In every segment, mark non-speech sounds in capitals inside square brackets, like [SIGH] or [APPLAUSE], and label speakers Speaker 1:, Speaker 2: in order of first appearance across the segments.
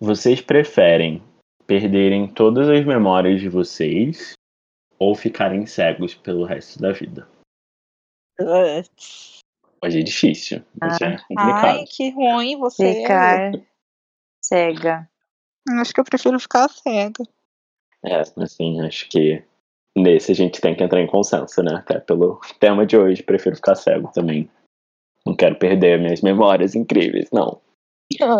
Speaker 1: Vocês preferem perderem todas as memórias de vocês ou ficarem cegos pelo resto da vida? Hoje é difícil. Hoje é complicado.
Speaker 2: Ai, que ruim você.
Speaker 3: Ficar cega.
Speaker 2: Acho que eu prefiro ficar cega.
Speaker 1: É, assim, acho que nesse a gente tem que entrar em consenso, né? Até pelo tema de hoje, prefiro ficar cego também. Não quero perder minhas memórias incríveis, não.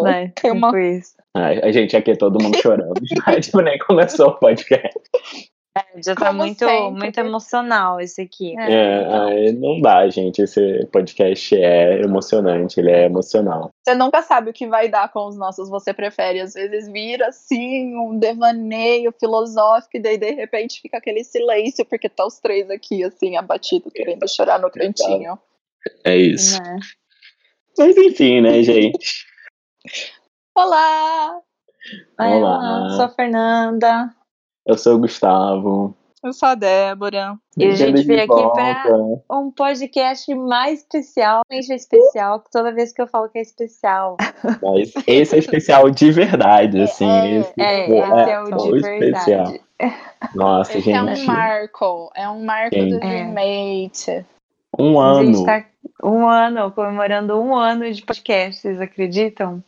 Speaker 3: Né?
Speaker 2: Tem uma-
Speaker 3: Tipo
Speaker 1: a gente aqui, todo mundo [LAUGHS] chorando. Já, [LAUGHS] tipo, nem começou o podcast.
Speaker 3: É, já tá
Speaker 2: Como
Speaker 3: muito,
Speaker 2: sempre.
Speaker 3: muito emocional esse aqui.
Speaker 1: É, ai, não dá, gente. Esse podcast é emocionante, ele é emocional.
Speaker 2: Você nunca sabe o que vai dar com os nossos Você Prefere. Às vezes vira assim, um devaneio filosófico, e daí de repente fica aquele silêncio, porque tá os três aqui, assim, abatidos, querendo chorar no cantinho.
Speaker 1: É isso.
Speaker 3: Né?
Speaker 1: Mas enfim, né, gente? [LAUGHS]
Speaker 2: Olá!
Speaker 1: Olá.
Speaker 3: eu sou a Fernanda.
Speaker 1: Eu sou o Gustavo.
Speaker 2: Eu sou a Débora.
Speaker 3: E a gente veio aqui pra-
Speaker 1: volta.
Speaker 3: Um podcast mais especial, realmente especial, que toda vez que eu falo que é especial.
Speaker 1: Mas esse é especial de verdade, assim.
Speaker 2: É,
Speaker 1: esse,
Speaker 3: É,
Speaker 1: pô,
Speaker 3: esse é o de
Speaker 1: especial.
Speaker 3: verdade.
Speaker 1: Nossa,
Speaker 2: Esse é um
Speaker 1: gente.
Speaker 2: marco. É um marco
Speaker 1: Sim.
Speaker 2: do
Speaker 3: É.
Speaker 2: Dreammate.
Speaker 1: Um
Speaker 3: A gente
Speaker 1: ano.
Speaker 3: tá um ano, comemorando um ano de podcast, vocês acreditam?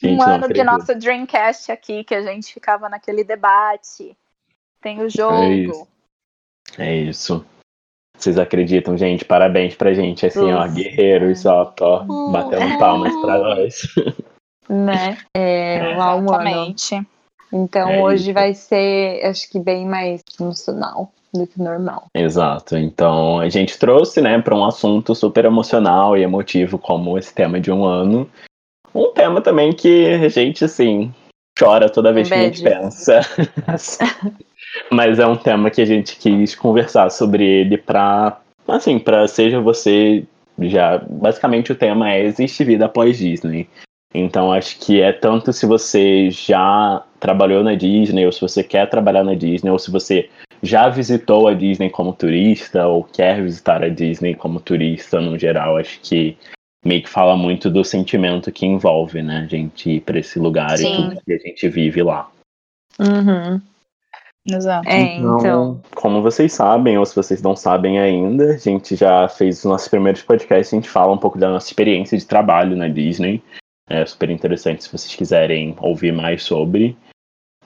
Speaker 1: Gente,
Speaker 2: um ano de nosso Dreamcast aqui, que a gente ficava naquele debate. Tem o jogo.
Speaker 1: isso. É isso. Vocês acreditam, gente? Parabéns pra gente, assim, ó, guerreiros, ó, ó,
Speaker 2: Uh,
Speaker 1: batendo palmas pra [LAUGHS] nós.
Speaker 3: Né? É, lá um ano.
Speaker 2: Exatamente.
Speaker 3: Então
Speaker 1: É
Speaker 3: hoje
Speaker 1: isso.
Speaker 3: vai ser, acho que bem mais emocional do que normal.
Speaker 1: Exato. Então, a gente trouxe, né, para um assunto super emocional e emotivo como esse tema de um ano. Um tema também que a gente, assim, chora toda vez que a gente
Speaker 3: Bad.
Speaker 1: pensa. [LAUGHS] Mas é um tema que a gente quis conversar sobre ele pra, assim, pra seja você já, basicamente o tema é existe vida após Disney. Então acho que é tanto se você já trabalhou na Disney ou se você quer trabalhar na Disney ou se você já visitou a Disney como turista ou quer visitar a Disney como turista no geral, acho que meio que fala muito do sentimento que envolve, né, a gente ir para esse lugar
Speaker 2: Sim.
Speaker 1: e tudo que a gente vive lá.
Speaker 3: Uhum.
Speaker 2: Exato.
Speaker 3: É, então.
Speaker 1: como vocês sabem, ou se vocês não sabem ainda, a gente já fez os nossos primeiros podcasts, a gente fala um pouco da nossa experiência de trabalho na Disney. É super interessante se vocês quiserem ouvir mais sobre.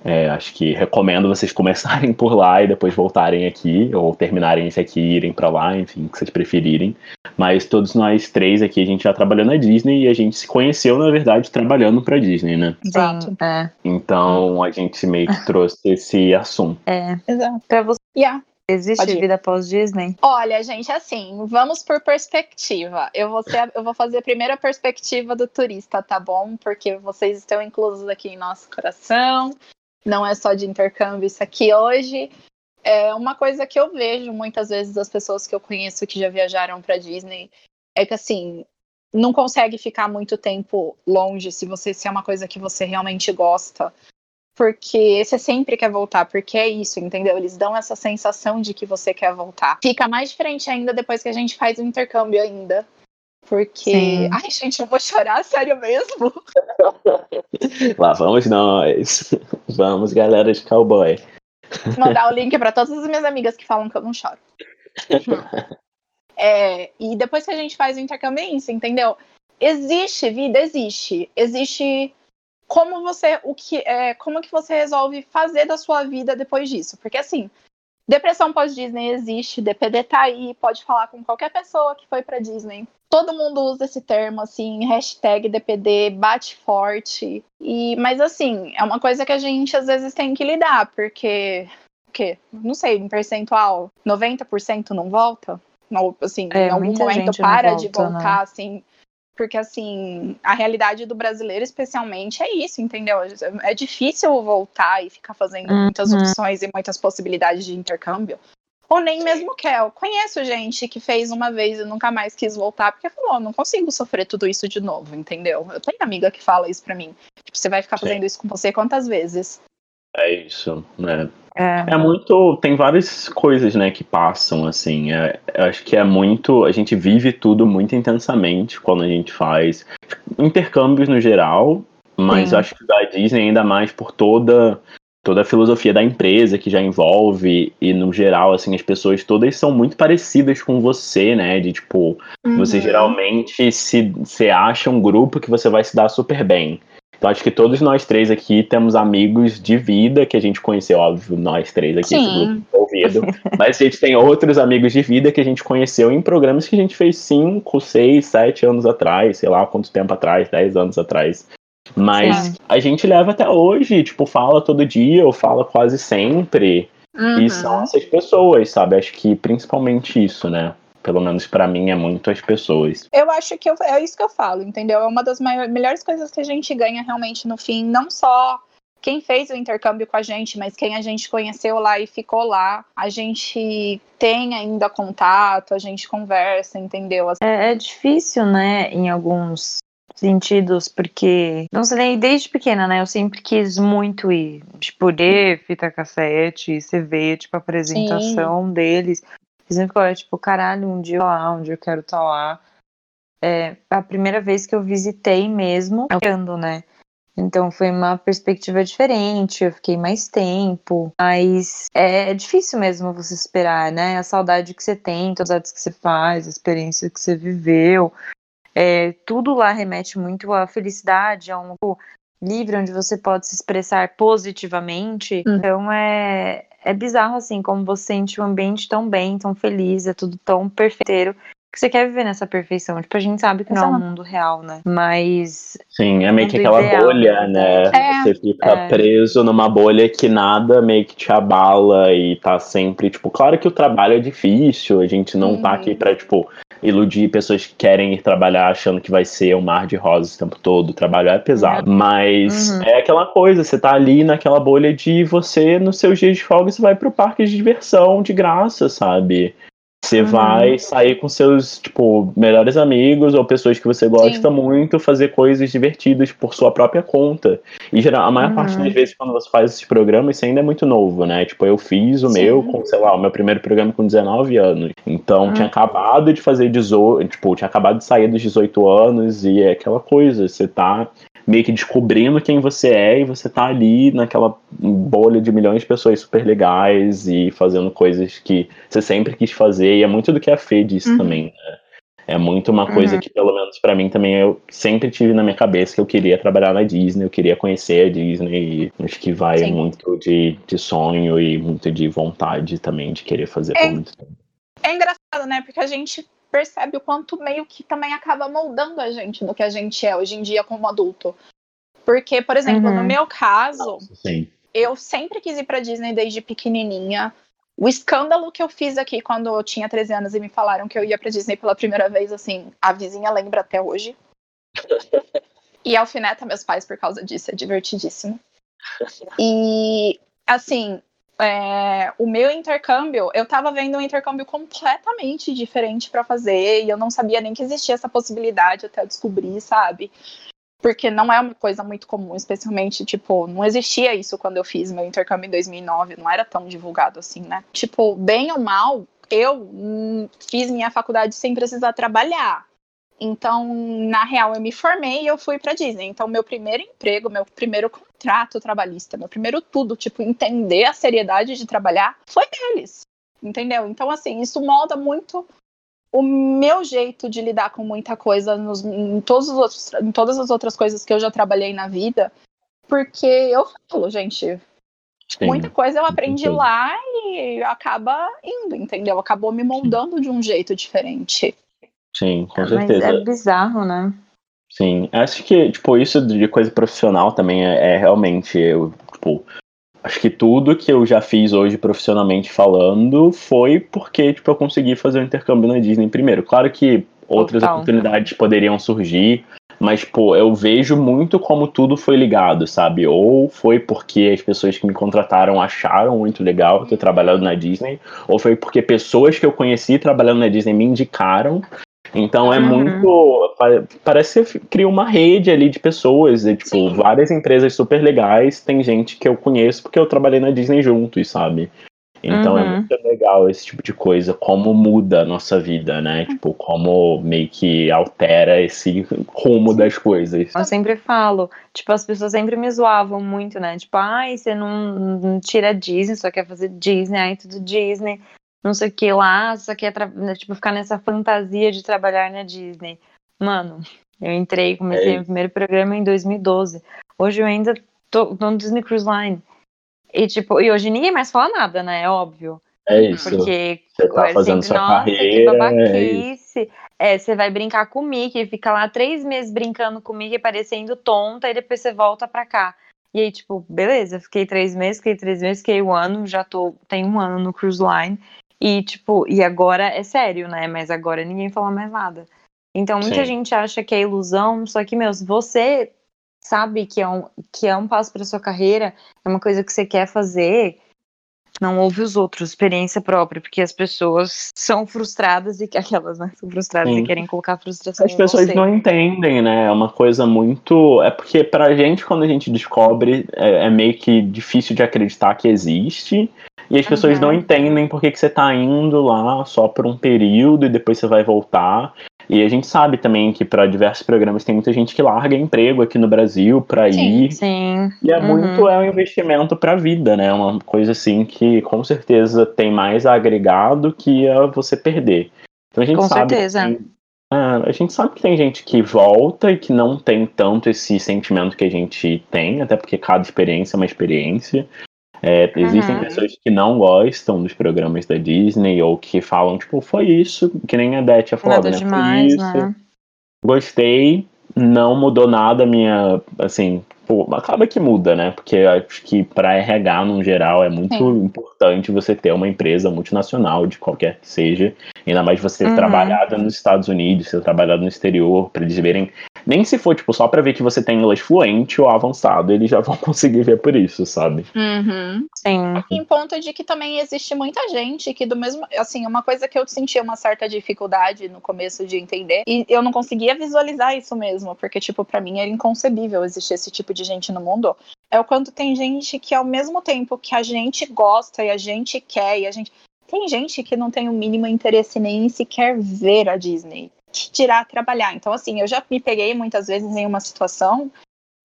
Speaker 1: É, acho que recomendo vocês [LAUGHS] começarem por lá e depois voltarem aqui, ou terminarem esse aqui e irem pra lá, enfim, o que vocês preferirem. Mas todos nós três aqui, a gente já trabalhou na Disney e a gente se conheceu, na verdade, trabalhando pra Disney, né?
Speaker 2: Exato.
Speaker 3: É,
Speaker 1: Então a gente meio que trouxe esse assunto.
Speaker 3: é.
Speaker 2: Exato.
Speaker 3: Pra você,
Speaker 2: Yeah.
Speaker 3: existe vida após Disney?
Speaker 2: Olha, gente, assim, vamos por perspectiva. Eu vou, ser- eu vou fazer a perspectiva do turista, tá bom? Porque vocês estão inclusos aqui em nosso coração. Não é só de intercâmbio isso aqui hoje. É uma coisa que eu vejo muitas vezes das pessoas que eu conheço que já viajaram para Disney é que assim não consegue ficar muito tempo longe se você se é uma coisa que você realmente gosta. Porque você sempre quer voltar, porque é isso, entendeu? Eles dão essa sensação de que você quer voltar. Fica mais diferente ainda depois que a gente faz o intercâmbio ainda. Porque.
Speaker 3: Sim.
Speaker 2: Ai, gente, eu vou chorar, [LAUGHS] sério mesmo.
Speaker 1: Lá vamos nós. [LAUGHS] Vamos, galera de cowboy.
Speaker 2: Mandar o link para todas as minhas amigas que falam que eu não choro. É, e depois que a gente faz o intercâmbio, é isso, entendeu? Existe vida, existe. Existe como você, o que, é, como que você resolve fazer da sua vida depois disso? Porque assim, depressão pós-Disney existe, DPD tá aí, pode falar com qualquer pessoa que foi pra Disney. Todo mundo usa esse termo, assim, hashtag DPD, bate forte. E, mas assim, é uma coisa que a gente às vezes tem que lidar, porque, o quê? Não sei, em percentual, 90% não volta? Ou, assim,
Speaker 3: É,
Speaker 2: em algum momento para de
Speaker 3: volta, né?
Speaker 2: voltar, assim, porque, assim, a realidade do brasileiro, especialmente, é isso, entendeu? É difícil voltar e ficar fazendo muitas
Speaker 3: Uhum.
Speaker 2: opções e muitas possibilidades de intercâmbio. Ou nem mesmo quer. Eu conheço gente que fez uma vez e nunca mais quis voltar, porque falou, não consigo sofrer tudo isso de novo, entendeu? Eu tenho amiga que fala isso pra mim. Tipo, você vai ficar
Speaker 1: Sim.
Speaker 2: fazendo isso com você quantas vezes?
Speaker 1: É isso, né?
Speaker 3: É.
Speaker 1: É muito. Tem várias coisas, né, que passam, assim. É, eu acho que é muito. A gente vive tudo muito intensamente quando a gente faz intercâmbios no geral, Mas
Speaker 3: Sim.
Speaker 1: acho que da Disney ainda mais por toda toda a filosofia da empresa que já envolve e no geral assim as pessoas todas são muito parecidas com você, né? De tipo, você
Speaker 2: Uhum.
Speaker 1: geralmente se, se acha um grupo que você vai se dar super bem. Então acho que todos nós três aqui temos amigos de vida que a gente conheceu, óbvio, nós três aqui,
Speaker 2: Sim.
Speaker 1: envolvido. [LAUGHS] Mas a gente tem outros amigos de vida que a gente conheceu em programas que a gente fez 5, 6, 7 anos atrás, sei lá quanto tempo atrás, 10 anos atrás. Mas
Speaker 3: Sim.
Speaker 1: a gente leva até hoje, tipo, fala todo dia ou fala quase sempre.
Speaker 2: Uhum.
Speaker 1: E são essas pessoas, sabe? Acho que principalmente isso, né? Pelo menos pra mim é muito as pessoas.
Speaker 2: Eu acho que eu- é isso que eu falo, entendeu? É uma das maior- melhores coisas que a gente ganha realmente no fim, não só quem fez o intercâmbio com a gente, mas quem a gente conheceu lá e ficou lá. A gente tem ainda contato, a gente conversa, entendeu?
Speaker 3: É, é difícil, né, em alguns sentidos, porque, não sei, desde pequena, né, eu sempre quis muito ir, tipo, ler fita cassete, você vê, tipo, a apresentação deles, eu sempre falei, tipo, caralho, um dia lá, um dia eu quero estar lá. É, a primeira vez que eu visitei mesmo, eu ando, né, então foi uma perspectiva diferente, eu fiquei mais tempo, mas é difícil mesmo você esperar, né? A saudade que você tem, todas as coisas que você faz, a experiência que você viveu. É, tudo lá remete muito à felicidade, a um livre onde você pode se expressar positivamente.
Speaker 2: Hum.
Speaker 3: Então é, é bizarro assim, como você sente o ambiente tão bem, tão feliz, é tudo tão perfeiteiro. Que você quer viver nessa perfeição. Tipo, a gente sabe que não é um mundo real, né? Mas
Speaker 1: Sim, é meio que aquela
Speaker 3: ideal,
Speaker 1: bolha, né?
Speaker 2: É.
Speaker 1: Você fica
Speaker 3: É.
Speaker 1: preso numa bolha que nada meio que te abala e tá sempre, tipo, claro que o trabalho é difícil, a gente não tá
Speaker 2: Uhum.
Speaker 1: aqui pra, tipo, iludir pessoas que querem ir trabalhar achando que vai ser um mar de rosas o tempo todo, o trabalho é pesado. Mas
Speaker 3: Uhum.
Speaker 1: é aquela coisa, você tá ali naquela bolha de você, nos seus dias de folga, você vai pro parque de diversão de graça, sabe? Você
Speaker 3: Uhum.
Speaker 1: vai sair com seus, tipo, melhores amigos ou pessoas que você gosta muito, fazer coisas divertidas por sua própria conta. E geral, a maior
Speaker 3: Uhum.
Speaker 1: parte das vezes, quando você faz esses programas, isso ainda é muito novo, né? Tipo, eu fiz o
Speaker 2: Sim.
Speaker 1: meu com, sei lá, o meu primeiro programa com 19 anos. Então,
Speaker 3: Uhum.
Speaker 1: tinha acabado de fazer 18, tipo, tinha acabado de sair dos 18 anos e é aquela coisa, você tá meio que descobrindo quem você é e você tá ali naquela bolha de milhões de pessoas super legais e fazendo coisas que você sempre quis fazer e é muito do que a Fê disse
Speaker 2: Uhum.
Speaker 1: também, né? É muito uma coisa
Speaker 3: Uhum.
Speaker 1: que, pelo menos pra mim também, eu sempre tive na minha cabeça que eu queria trabalhar na Disney, eu queria conhecer a Disney e acho que vai
Speaker 2: Sim.
Speaker 1: muito de, de sonho e muito de vontade também de querer fazer por
Speaker 2: É.
Speaker 1: muito tempo.
Speaker 2: É engraçado, né? Porque a gente percebe o quanto meio que também acaba moldando a gente no que a gente é hoje em dia como adulto. Porque, por exemplo,
Speaker 3: Uhum.
Speaker 2: no meu caso,
Speaker 1: Sim.
Speaker 2: eu sempre quis ir pra Disney desde pequenininha. O escândalo que eu fiz aqui quando eu tinha 13 anos e me falaram que eu ia pra Disney pela primeira vez, assim, a vizinha lembra até hoje. [LAUGHS] E alfineta meus pais por causa disso, é divertidíssimo. E, assim, é, o meu intercâmbio, eu tava vendo um intercâmbio completamente diferente pra fazer e eu não sabia nem que existia essa possibilidade até eu descobrir, sabe? Porque não é uma coisa muito comum, especialmente, tipo, não existia isso quando eu fiz meu intercâmbio em 2009, não era tão divulgado assim, né? Tipo, bem ou mal, eu hum, fiz minha faculdade sem precisar trabalhar. Então, na real, eu me formei e eu fui pra Disney. Então, meu primeiro emprego, meu primeiro contrato trabalhista, meu primeiro tudo, tipo, entender a seriedade de trabalhar, foi deles. Entendeu? Então, assim, isso molda muito o meu jeito de lidar com muita coisa nos, em, todos os outros, em todas as outras coisas que eu já trabalhei na vida. Porque eu falo, gente,
Speaker 1: Sim.
Speaker 2: muita coisa eu aprendi
Speaker 1: certeza.
Speaker 2: lá e acaba indo, entendeu? Acabou me moldando de um jeito diferente.
Speaker 1: Sim, com
Speaker 3: Mas
Speaker 1: certeza.
Speaker 3: é bizarro, né?
Speaker 1: Sim, acho que, tipo, isso de coisa profissional também é, é realmente, eu, tipo, acho que tudo que eu já fiz hoje profissionalmente falando foi porque, tipo, eu consegui fazer o intercâmbio na Disney primeiro. Claro que outras
Speaker 3: Total.
Speaker 1: oportunidades poderiam surgir, mas, pô, eu vejo muito como tudo foi ligado, sabe? Ou foi porque as pessoas que me contrataram acharam muito legal ter trabalhado na Disney, ou foi porque pessoas que eu conheci trabalhando na Disney me indicaram. Então é
Speaker 3: Uhum.
Speaker 1: muito. pa- Parece que cria uma rede ali de pessoas. E, tipo,
Speaker 2: Sim.
Speaker 1: várias empresas super legais. Tem gente que eu conheço porque eu trabalhei na Disney juntos, sabe? Então é
Speaker 3: Uhum.
Speaker 1: muito legal esse tipo de coisa, como muda a nossa vida, né? Tipo, como meio que altera esse rumo das coisas.
Speaker 3: Eu sempre falo, tipo, as pessoas sempre me zoavam muito, né? Tipo, ai, você não, não tira Disney, só quer fazer Disney, ai, tudo Disney, não sei o que lá, só quer tra- né, tipo, ficar nessa fantasia de trabalhar na Disney. Mano, eu entrei, comecei
Speaker 1: É
Speaker 3: meu primeiro programa em 2012. Hoje eu ainda tô, tô no Disney Cruise Line. E, tipo, e hoje ninguém mais fala nada, né? É óbvio.
Speaker 1: É isso.
Speaker 3: Porque
Speaker 1: Você tá
Speaker 3: é
Speaker 1: fazendo
Speaker 3: sempre,
Speaker 1: sua
Speaker 3: nossa, que
Speaker 1: carreira, é isso.
Speaker 3: babaquice. É, você vai brincar com o Mickey, fica lá três meses brincando com o Mickey, parecendo tonta, e depois você volta pra cá. E aí, tipo, beleza, fiquei três meses, fiquei três meses, fiquei um ano, já tô, tem um ano no Cruise Line. E, tipo, e agora é sério, né? Mas agora ninguém fala mais nada. Então, muita
Speaker 1: Sim.
Speaker 3: gente acha que é ilusão, só que, meu, se você sabe que é um, que é um passo pra sua carreira, é uma coisa que você quer fazer, não ouve os outros, experiência própria, porque as pessoas são frustradas e que [LAUGHS] aquelas, né, são frustradas
Speaker 1: Sim.
Speaker 3: e querem colocar frustração
Speaker 1: As pessoas
Speaker 3: você.
Speaker 1: não entendem, né? É uma coisa muito. É porque pra gente, quando a gente descobre, é, é meio que difícil de acreditar que existe. E as pessoas
Speaker 3: Uhum.
Speaker 1: não entendem por que, que você tá indo lá só por um período e depois você vai voltar. E a gente sabe também que para diversos programas tem muita gente que larga emprego aqui no Brasil
Speaker 2: Sim.
Speaker 1: ir.
Speaker 3: Sim.
Speaker 1: E é
Speaker 3: Uhum.
Speaker 1: muito é um investimento para a vida, né? Uma coisa assim que com certeza tem mais a agregar do que a você perder. Então a gente
Speaker 3: Com
Speaker 1: sabe que
Speaker 3: certeza.
Speaker 1: tem- é, a gente sabe que tem gente que volta e que não tem tanto esse sentimento que a gente tem, até porque cada experiência é uma experiência. É, existem
Speaker 3: Uhum.
Speaker 1: pessoas que não gostam dos programas da Disney ou que falam, tipo, foi isso, que nem a Beth falou,
Speaker 3: Nada
Speaker 1: né?
Speaker 3: demais,
Speaker 1: foi isso,
Speaker 3: né?
Speaker 1: gostei, não mudou nada a minha, assim, pô, acaba que muda, né? Porque acho que para RH no geral é muito
Speaker 2: Sim.
Speaker 1: importante você ter uma empresa multinacional de qualquer que seja, ainda mais você ter
Speaker 3: Uhum.
Speaker 1: trabalhado nos Estados Unidos, ter trabalhado no exterior, para eles verem, nem se for tipo só para ver que você tem inglês fluente ou avançado, eles já vão [LAUGHS] conseguir ver por isso, sabe?
Speaker 2: Uhum.
Speaker 3: Sim.
Speaker 2: Em ponto de que também existe muita gente que do mesmo, assim, uma coisa que eu sentia uma certa dificuldade no começo de entender e eu não conseguia visualizar isso mesmo, porque tipo para mim era inconcebível existir esse tipo de gente no mundo. É o quanto tem gente que ao mesmo tempo que a gente gosta e a gente quer e a gente tem gente que não tem o mínimo interesse nem em sequer ver a Disney, dirá trabalhar. Então assim, eu já me peguei muitas vezes em uma situação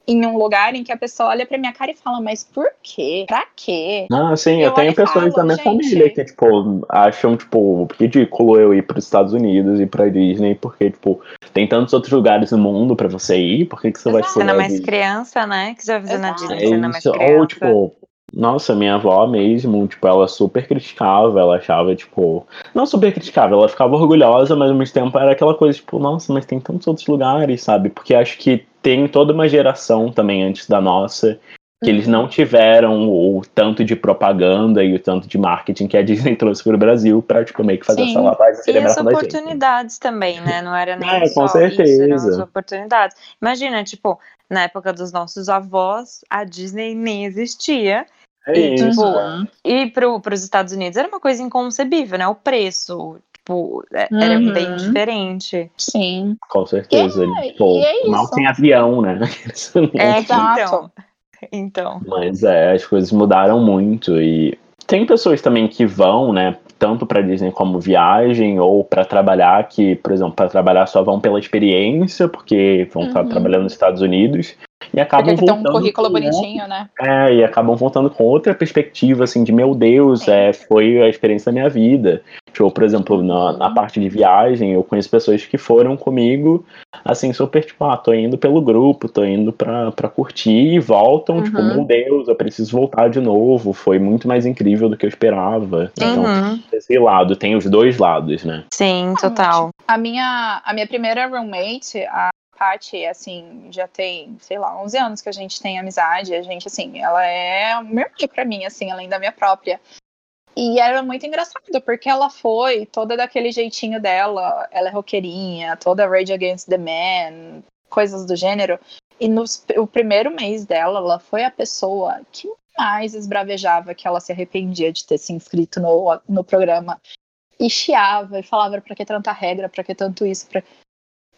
Speaker 2: em um lugar em que a pessoa olha pra minha cara e fala, mas por quê? Pra quê?
Speaker 1: Ah, sim,
Speaker 2: Eu
Speaker 1: eu tenho pessoas
Speaker 2: falo,
Speaker 1: da minha
Speaker 2: gente-
Speaker 1: família que, tipo, acham, tipo, ridículo eu ir para os Estados Unidos e pra Disney, porque, tipo, tem tantos outros lugares no mundo pra você ir, por que, que você vai
Speaker 2: Exato.
Speaker 1: escolher
Speaker 3: Cena
Speaker 1: a
Speaker 3: mais criança, né? Que você vai fazer na. Disney,
Speaker 1: É
Speaker 3: cena mais
Speaker 1: isso,
Speaker 3: criança.
Speaker 1: ou, tipo, nossa, minha avó mesmo, tipo, ela super criticava, ela achava, tipo, não super criticava, ela ficava orgulhosa, mas ao mesmo tempo era aquela coisa, tipo, nossa, mas tem tantos outros lugares, sabe? Porque acho que tem toda uma geração também antes da nossa que eles não tiveram o tanto de propaganda e o tanto de marketing que a Disney [LAUGHS] trouxe pro Brasil pra, tipo, meio que fazer
Speaker 2: Sim.
Speaker 1: essa lavagem
Speaker 3: E as
Speaker 1: da gente.
Speaker 3: oportunidades também, né? Não era nem
Speaker 1: É, com
Speaker 3: só isso, eram
Speaker 1: certeza.
Speaker 3: as oportunidades. Imagina, tipo, na época dos nossos avós, a Disney nem existia.
Speaker 1: É
Speaker 3: E,
Speaker 1: isso.
Speaker 3: tipo. E pro, pros Estados Unidos era uma coisa inconcebível, né? O preço, tipo, é- era
Speaker 2: Uhum.
Speaker 3: bem diferente.
Speaker 2: Sim.
Speaker 1: Com certeza.
Speaker 2: É,
Speaker 1: tipo,
Speaker 2: e é
Speaker 1: mal tem avião, né? [LAUGHS]
Speaker 3: É,
Speaker 2: Exato.
Speaker 3: então. Então.
Speaker 1: Mas é, as coisas mudaram muito e tem pessoas também que vão, né, tanto para Disney como viagem ou para trabalhar que, por exemplo, para trabalhar só vão pela experiência, porque vão estar
Speaker 2: Uhum.
Speaker 1: trabalhando nos Estados Unidos e acabam
Speaker 2: Porque tem um
Speaker 1: voltando
Speaker 2: currículo
Speaker 1: com-
Speaker 2: bonitinho, né?
Speaker 1: É, e acabam voltando com outra perspectiva, assim, de meu Deus, é, foi a experiência da minha vida. Tipo, por exemplo, na, na parte de viagem, eu conheço pessoas que foram comigo, assim, super, tipo, ah, tô indo pelo grupo, tô indo pra, pra curtir e voltam, tipo,
Speaker 2: Uhum.
Speaker 1: meu Deus, eu preciso voltar de novo, foi muito mais incrível do que eu esperava. Então,
Speaker 3: Uhum.
Speaker 1: esse lado, tem os dois lados, né?
Speaker 3: Sim, total.
Speaker 2: A minha, a minha primeira roommate, a Paty, assim, já tem, sei lá, 11 anos que a gente tem amizade. A gente, assim, ela é uma irmã pra mim, assim, além da minha própria. E era muito engraçado, porque ela foi toda daquele jeitinho dela. Ela é roqueirinha, toda Rage Against the Man, coisas do gênero. E no o primeiro mês dela, ela foi a pessoa que mais esbravejava que ela se arrependia de ter se inscrito no, no programa. E chiava e falava pra que tanta regra, pra que tanto isso. Pra...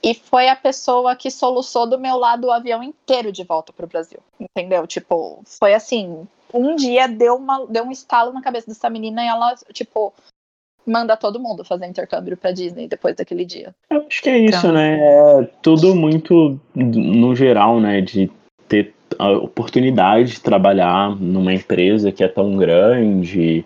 Speaker 2: E foi a pessoa que soluçou do meu lado o avião inteiro de volta pro Brasil. Entendeu? Tipo, foi assim. Um dia deu, uma, deu um estalo na cabeça dessa menina e ela, tipo, manda todo mundo fazer intercâmbio pra Disney depois daquele dia.
Speaker 1: Eu acho que é isso, então... né? É tudo muito no geral, né? De ter a oportunidade de trabalhar numa empresa que é tão grande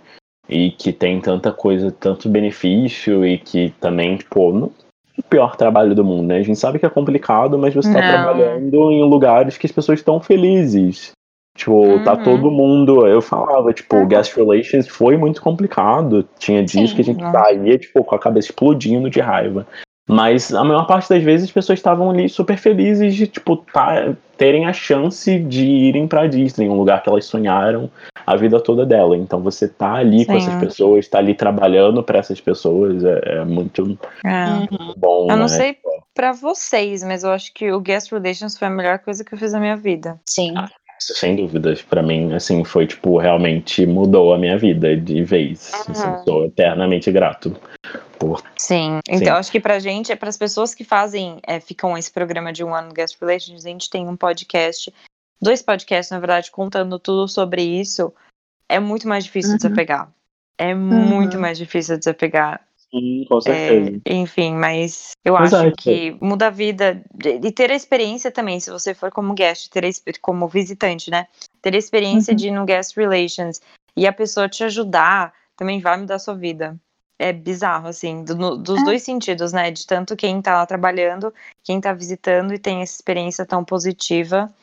Speaker 1: e que tem tanta coisa, tanto benefício e que também, tipo, não é o pior trabalho do mundo, né? A gente sabe que é complicado, mas você está trabalhando em lugares que as pessoas estão felizes. Tipo, tá uhum. tá todo mundo. Eu falava, tipo, uhum. guest relations foi muito complicado. Tinha dias Sim, que a gente saía, tipo, com a cabeça explodindo de raiva. Mas a maior parte das vezes as pessoas estavam ali super felizes de, tipo, tá, terem a chance de irem pra Disney, um lugar que elas sonharam a vida toda dela. Então você tá ali Sim. com essas pessoas, tá ali trabalhando para essas pessoas, é, é muito é. bom.
Speaker 3: Eu não né? sei para vocês, mas eu acho que o Guest Relations foi a melhor coisa que eu fiz na minha vida.
Speaker 2: Sim. Ah,
Speaker 1: sem dúvidas, para mim, assim, foi, tipo, realmente mudou a minha vida de vez. Uhum. Assim, sou eternamente grato. Por...
Speaker 3: Sim, então Sim. acho que pra gente, é para as pessoas que fazem, é, ficam esse programa de One Guest Relations, a gente tem um podcast, dois podcasts, na verdade, contando tudo sobre isso. É muito mais difícil uhum. desapegar. É uhum. muito mais difícil desapegar.
Speaker 1: Sim, com certeza.
Speaker 3: É, enfim, mas eu Exato. acho que muda a vida e ter a experiência também, se você for como guest, ter a, como visitante, né? Ter a experiência uhum. de ir no guest relations e a pessoa te ajudar também vai mudar a sua vida. É bizarro, assim, do, dos é. dois sentidos, né? De tanto quem tá lá trabalhando, quem tá visitando e tem essa experiência tão positiva.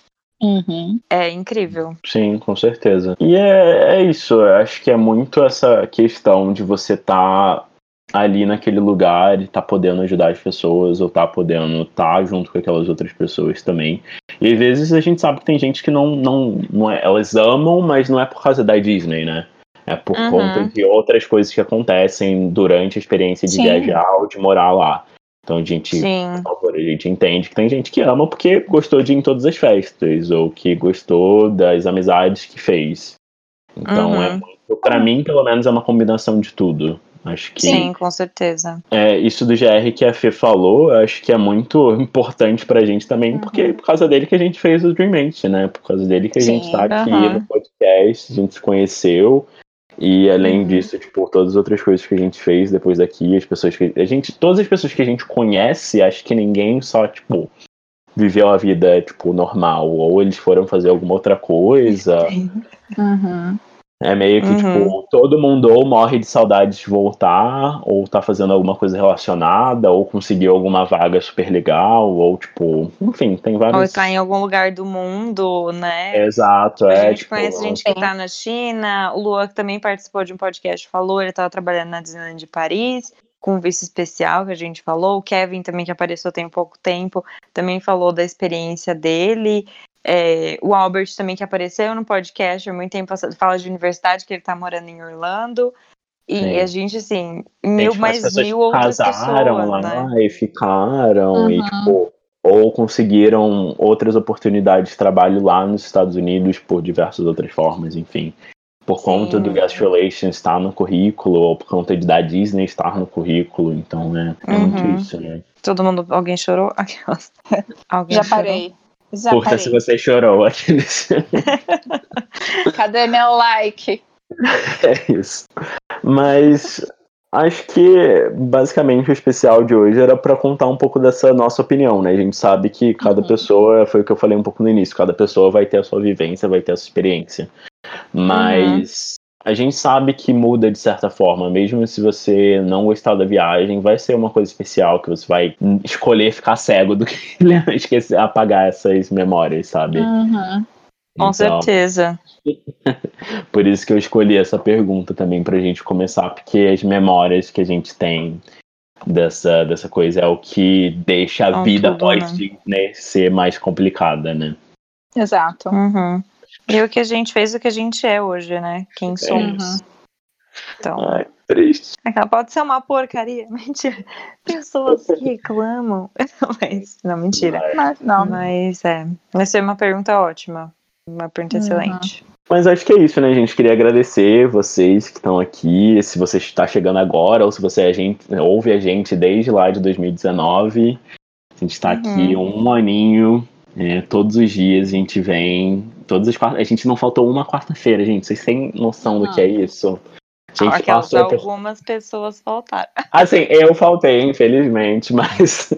Speaker 2: Uhum.
Speaker 3: É incrível.
Speaker 1: Sim, com certeza. E é, é isso, eu acho que é muito essa questão de você tá ali naquele lugar e tá podendo ajudar as pessoas ou tá podendo estar tá junto com aquelas outras pessoas também. E às vezes a gente sabe que tem gente que não, não, não é, elas amam, mas não é por causa da Disney, né? É por uhum. conta de outras coisas que acontecem durante a experiência de Sim. viajar ou de morar lá. Então a gente, favor, a gente entende que tem gente que ama porque gostou de ir em todas as festas ou que gostou das amizades que fez. Então uhum. é para mim pelo menos é uma combinação de tudo. Acho que.
Speaker 3: Sim, com certeza.
Speaker 1: É, isso do GR que a Fê falou, acho que é muito importante pra gente também, uhum. porque é por causa dele que a gente fez o Dreamate, né? Por causa dele que a Sim, gente tá aqui uhum. no podcast, a gente se conheceu. E além uhum. disso, tipo, todas as outras coisas que a gente fez depois daqui, as pessoas que. A gente. Todas as pessoas que a gente conhece, acho que ninguém só, tipo, viveu a vida, tipo, normal. Ou eles foram fazer alguma outra coisa.
Speaker 2: Uhum.
Speaker 1: É meio que, uhum. tipo, todo mundo ou morre de saudade de voltar, ou tá fazendo alguma coisa relacionada, ou conseguiu alguma vaga super legal, ou, tipo, enfim, tem vários.
Speaker 3: Ou tá em algum lugar do mundo, né?
Speaker 1: Exato,
Speaker 3: a
Speaker 1: é.
Speaker 3: A gente tipo... conhece gente que tá na China, o Luan que também participou de um podcast falou, ele tava trabalhando na Disneyland de Paris, com um vice especial que a gente falou, o Kevin também que apareceu tem pouco tempo, também falou da experiência dele. É, o Albert também que apareceu no podcast há muito tempo fala de universidade que ele tá morando em Orlando. E Sim. a gente, assim, mil mais mil outras
Speaker 1: casaram
Speaker 3: pessoas,
Speaker 1: lá
Speaker 3: né?
Speaker 1: e ficaram, uhum. e tipo, ou conseguiram outras oportunidades de trabalho lá nos Estados Unidos por diversas outras formas, enfim. Por conta Sim. do Guest Relations estar no currículo, ou por conta de da Disney estar no currículo, então é, é uhum. muito isso, né?
Speaker 3: Todo mundo, alguém chorou? [LAUGHS]
Speaker 2: alguém Já chorou? parei.
Speaker 1: Já Curta parei. se você chorou. Aqueles... [LAUGHS]
Speaker 2: Cadê meu like? [LAUGHS]
Speaker 1: É isso. Mas acho que basicamente o especial de hoje era para contar um pouco dessa nossa opinião, né? A gente sabe que cada uhum. pessoa, foi o que eu falei um pouco no início, cada pessoa vai ter a sua vivência, vai ter a sua experiência. Mas a gente sabe que muda de certa forma, mesmo se você não gostar da viagem, vai ser uma coisa especial que você vai escolher ficar cego do que [LAUGHS] esquecer apagar essas memórias, sabe?
Speaker 2: Uhum.
Speaker 3: Com então, certeza. [LAUGHS]
Speaker 1: por isso que eu escolhi essa pergunta também pra gente começar, porque as memórias que a gente tem dessa, dessa coisa é o que deixa a vida tudo, após né? ser mais complicada, né?
Speaker 2: Exato.
Speaker 3: Uhum. E o que a gente fez, o que a gente é hoje, né? Quem somos. Uhum. Então.
Speaker 1: Ai, triste.
Speaker 3: Aquela pode ser uma porcaria. [LAUGHS] Mentira. Pessoas que reclamam. [LAUGHS] Mas, não, mentira.
Speaker 2: Mas, não.
Speaker 3: Mas é. Essa é uma pergunta ótima. Uma pergunta uhum. excelente.
Speaker 1: Mas acho que é isso, né, gente? Queria agradecer vocês que estão aqui. Se você está chegando agora, ou se você é a gente, ouve a gente desde lá de 2019. A gente está uhum. aqui um aninho. É, todos os dias a gente vem todas as quartas. A gente não faltou uma quarta-feira, gente. Vocês têm noção do que é isso? A gente
Speaker 3: Aquelas
Speaker 1: passou
Speaker 3: algumas pessoas faltaram. [LAUGHS]
Speaker 1: Assim, eu faltei, infelizmente, mas.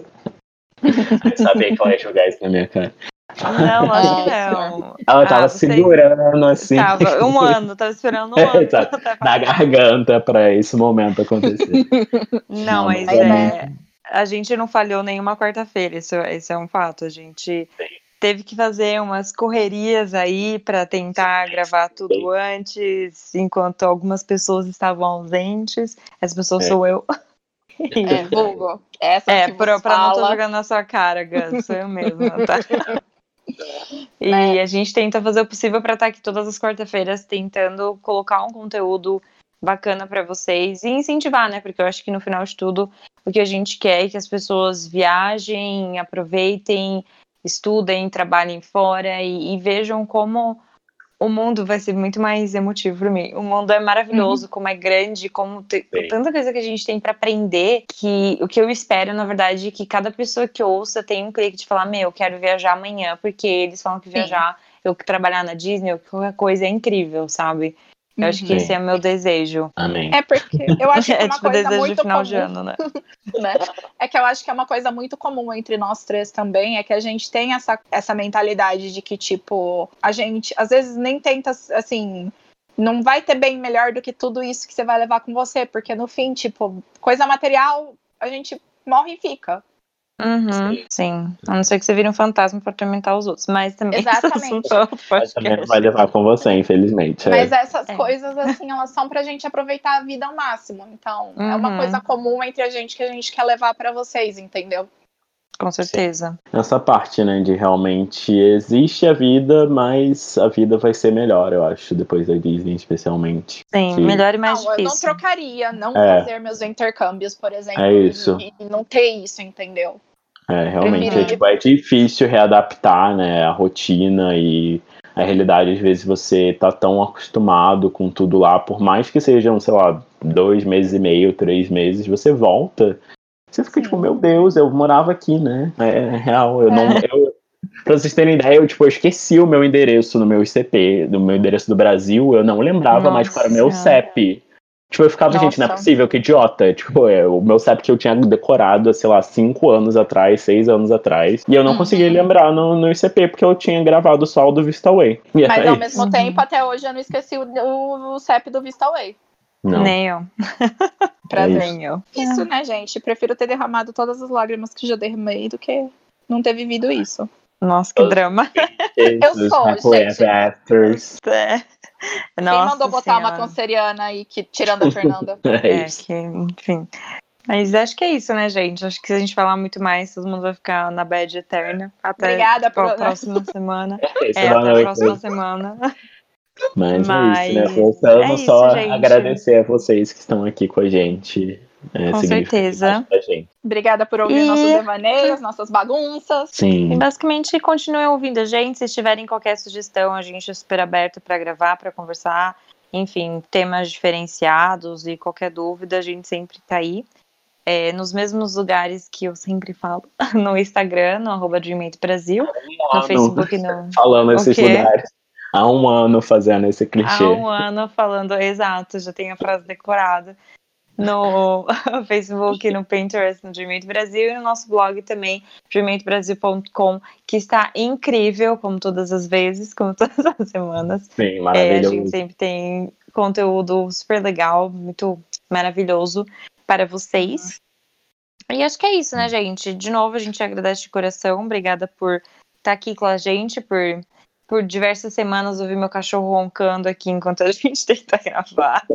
Speaker 1: eu sabia que ela ia jogar isso na minha cara.
Speaker 3: Não, acho que não.
Speaker 1: Ela
Speaker 3: Ah,
Speaker 1: tava
Speaker 3: você-
Speaker 1: segurando assim.
Speaker 3: Tava [LAUGHS] um ano, tava esperando um
Speaker 1: É,
Speaker 3: ano. até
Speaker 1: Na garganta pra esse momento acontecer. [LAUGHS]
Speaker 3: Não,
Speaker 1: Não,
Speaker 3: mas
Speaker 2: mas
Speaker 3: é, a gente não falhou nenhuma quarta-feira, isso, isso é um fato. A gente teve que fazer umas correrias aí para tentar gravar tudo antes, enquanto algumas pessoas estavam ausentes. Essa pessoa
Speaker 1: É.
Speaker 3: sou eu.
Speaker 2: É, vulgo. Essa
Speaker 3: É,
Speaker 2: que
Speaker 3: pra, pra não tô jogando na sua cara, Gus, sou eu mesma, tá? [LAUGHS] E
Speaker 2: Né?
Speaker 3: a gente tenta fazer o possível para estar aqui todas as quarta-feiras tentando colocar um conteúdo bacana para vocês e incentivar, né? Porque eu acho que no final de tudo o que a gente quer é que as pessoas viajem, aproveitem, estudem, trabalhem fora e, e vejam como o mundo vai ser muito mais emotivo para mim. O mundo é maravilhoso, como é grande, como te-
Speaker 1: Sim.
Speaker 3: tanta coisa que a gente tem para aprender que o que eu espero, na verdade, é que cada pessoa que ouça tenha um clique de falar, meu, eu quero viajar amanhã, porque eles falam que
Speaker 2: Sim.
Speaker 3: viajar, eu que trabalhar na Disney, qualquer coisa é incrível, sabe? Eu acho que
Speaker 2: Uhum.
Speaker 3: esse é o meu desejo.
Speaker 1: Amém.
Speaker 2: É porque eu acho que é [LAUGHS]
Speaker 3: É
Speaker 2: uma
Speaker 3: tipo
Speaker 2: coisa
Speaker 3: desejo
Speaker 2: muito
Speaker 3: de final
Speaker 2: comum,
Speaker 3: de ano, né? [LAUGHS]
Speaker 2: né? É que eu acho que é uma coisa muito comum entre nós três também, é que a gente tem essa, essa mentalidade de que, tipo, a gente às vezes nem tenta, assim, não vai ter bem melhor do que tudo isso que você vai levar com você, porque no fim, tipo, coisa material, a gente morre e fica.
Speaker 3: Uhum, sim. A não ser que você vire um fantasma pra atormentar os outros. Mas também [LAUGHS]
Speaker 2: Exatamente.
Speaker 3: é
Speaker 1: Mas também não vai levar com você, infelizmente. é.
Speaker 2: Mas essas
Speaker 3: É.
Speaker 2: coisas, assim, elas são pra gente aproveitar a vida ao máximo. Então, é uma
Speaker 3: Uhum.
Speaker 2: coisa comum entre a gente que a gente quer levar pra vocês, entendeu?
Speaker 3: Com certeza.
Speaker 1: Essa parte, né, de realmente existe a vida, mas a vida vai ser melhor, eu acho, depois da Disney, especialmente.
Speaker 3: Sim,
Speaker 1: Sim.
Speaker 3: melhor e mais
Speaker 2: não, eu não
Speaker 3: difícil.
Speaker 2: trocaria não
Speaker 1: É.
Speaker 2: fazer meus intercâmbios, por exemplo.
Speaker 1: É isso.
Speaker 2: E, e não ter isso, entendeu?
Speaker 1: É, realmente, é, tipo, é difícil readaptar, né, a rotina e a realidade, às vezes você tá tão acostumado com tudo lá, por mais que sejam, sei lá, dois meses e meio, três meses, você volta, você fica
Speaker 2: Sim.
Speaker 1: tipo, meu Deus, eu morava aqui, né, é, real, eu não,
Speaker 2: É.
Speaker 1: eu, pra vocês terem ideia, eu, tipo, eu esqueci o meu endereço no meu ICP, do meu endereço do Brasil, eu não lembrava mais qual era o meu
Speaker 3: Nossa.
Speaker 1: CEP, Tipo, eu ficava, gente, não é
Speaker 2: Nossa.
Speaker 1: possível, que idiota. Tipo, é, o meu CEP que eu tinha decorado, sei lá, cinco anos atrás, seis anos atrás. E eu não
Speaker 2: Uhum.
Speaker 1: conseguia lembrar no, no ICP, porque eu tinha gravado só o do VistaWay. E
Speaker 2: Mas ao
Speaker 1: isso.
Speaker 2: mesmo
Speaker 3: Uhum.
Speaker 2: tempo, até hoje, eu não esqueci o, o, o CEP do VistaWay.
Speaker 1: Não.
Speaker 3: Nem eu. [LAUGHS]
Speaker 2: Pra
Speaker 1: É isso.
Speaker 3: Nem eu.
Speaker 2: Isso, né, gente? Prefiro ter derramado todas as lágrimas que já derramei do que não ter vivido isso.
Speaker 3: Nossa, que drama. [LAUGHS]
Speaker 1: Esses
Speaker 2: sou, gente.
Speaker 1: afters.
Speaker 3: É.
Speaker 2: Quem
Speaker 3: Nossa
Speaker 2: mandou botar uma canceriana aí, que, tirando a Fernanda? [LAUGHS]
Speaker 1: É
Speaker 3: É, que, enfim. Mas acho que é isso, né, gente? Acho que se a gente falar muito mais, todo mundo vai ficar na bad eterna. Até
Speaker 2: Obrigada
Speaker 3: tipo, a
Speaker 2: por- [LAUGHS]
Speaker 3: próxima semana.
Speaker 1: É
Speaker 3: É, até a próxima semana.
Speaker 1: Mas,
Speaker 3: Mas
Speaker 1: é isso, né? Voltamos
Speaker 3: é isso,
Speaker 1: só
Speaker 3: gente.
Speaker 1: agradecer a vocês que estão aqui com a gente. É,
Speaker 3: Com certeza.
Speaker 2: Obrigada por ouvir
Speaker 3: E-
Speaker 2: nossos devaneios, nossas bagunças.
Speaker 3: E
Speaker 1: Sim.
Speaker 3: basicamente continuem ouvindo a gente. Se tiverem qualquer sugestão, a gente é super aberto para gravar, para conversar. Enfim, temas diferenciados e qualquer dúvida, a gente sempre tá aí. É, nos mesmos lugares que eu sempre falo, [LAUGHS] no Instagram, no arroba Brasil, no
Speaker 1: ano.
Speaker 3: Facebook, no, [LAUGHS]
Speaker 1: Falando
Speaker 3: O
Speaker 1: esses
Speaker 3: quê?
Speaker 1: lugares. Há um ano fazendo esse clichê.
Speaker 3: há um ano falando, exato, já tenho a frase decorada. No [LAUGHS] Facebook, no Pinterest, no Dreamate Brasil e no nosso blog também, dreamatebrasil.com, que está incrível, como todas as vezes, como [LAUGHS] todas as semanas.
Speaker 1: Sim,
Speaker 3: É, a
Speaker 1: maravilhoso.
Speaker 3: gente sempre tem conteúdo super legal, muito maravilhoso para vocês. E acho que é isso, né, gente? De novo, a gente agradece de coração. Obrigada por estar aqui com a gente, por, por diversas semanas ouvir meu cachorro roncando aqui enquanto a [LAUGHS] gente tenta gravar.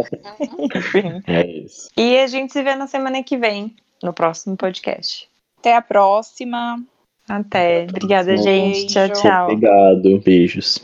Speaker 3: Enfim.
Speaker 1: É isso.
Speaker 3: E a gente se vê na semana que vem, no próximo podcast.
Speaker 2: Até a próxima.
Speaker 3: Até. Obrigada,
Speaker 1: próxima.
Speaker 3: gente. Tchau, tchau.
Speaker 1: Obrigado. Beijos.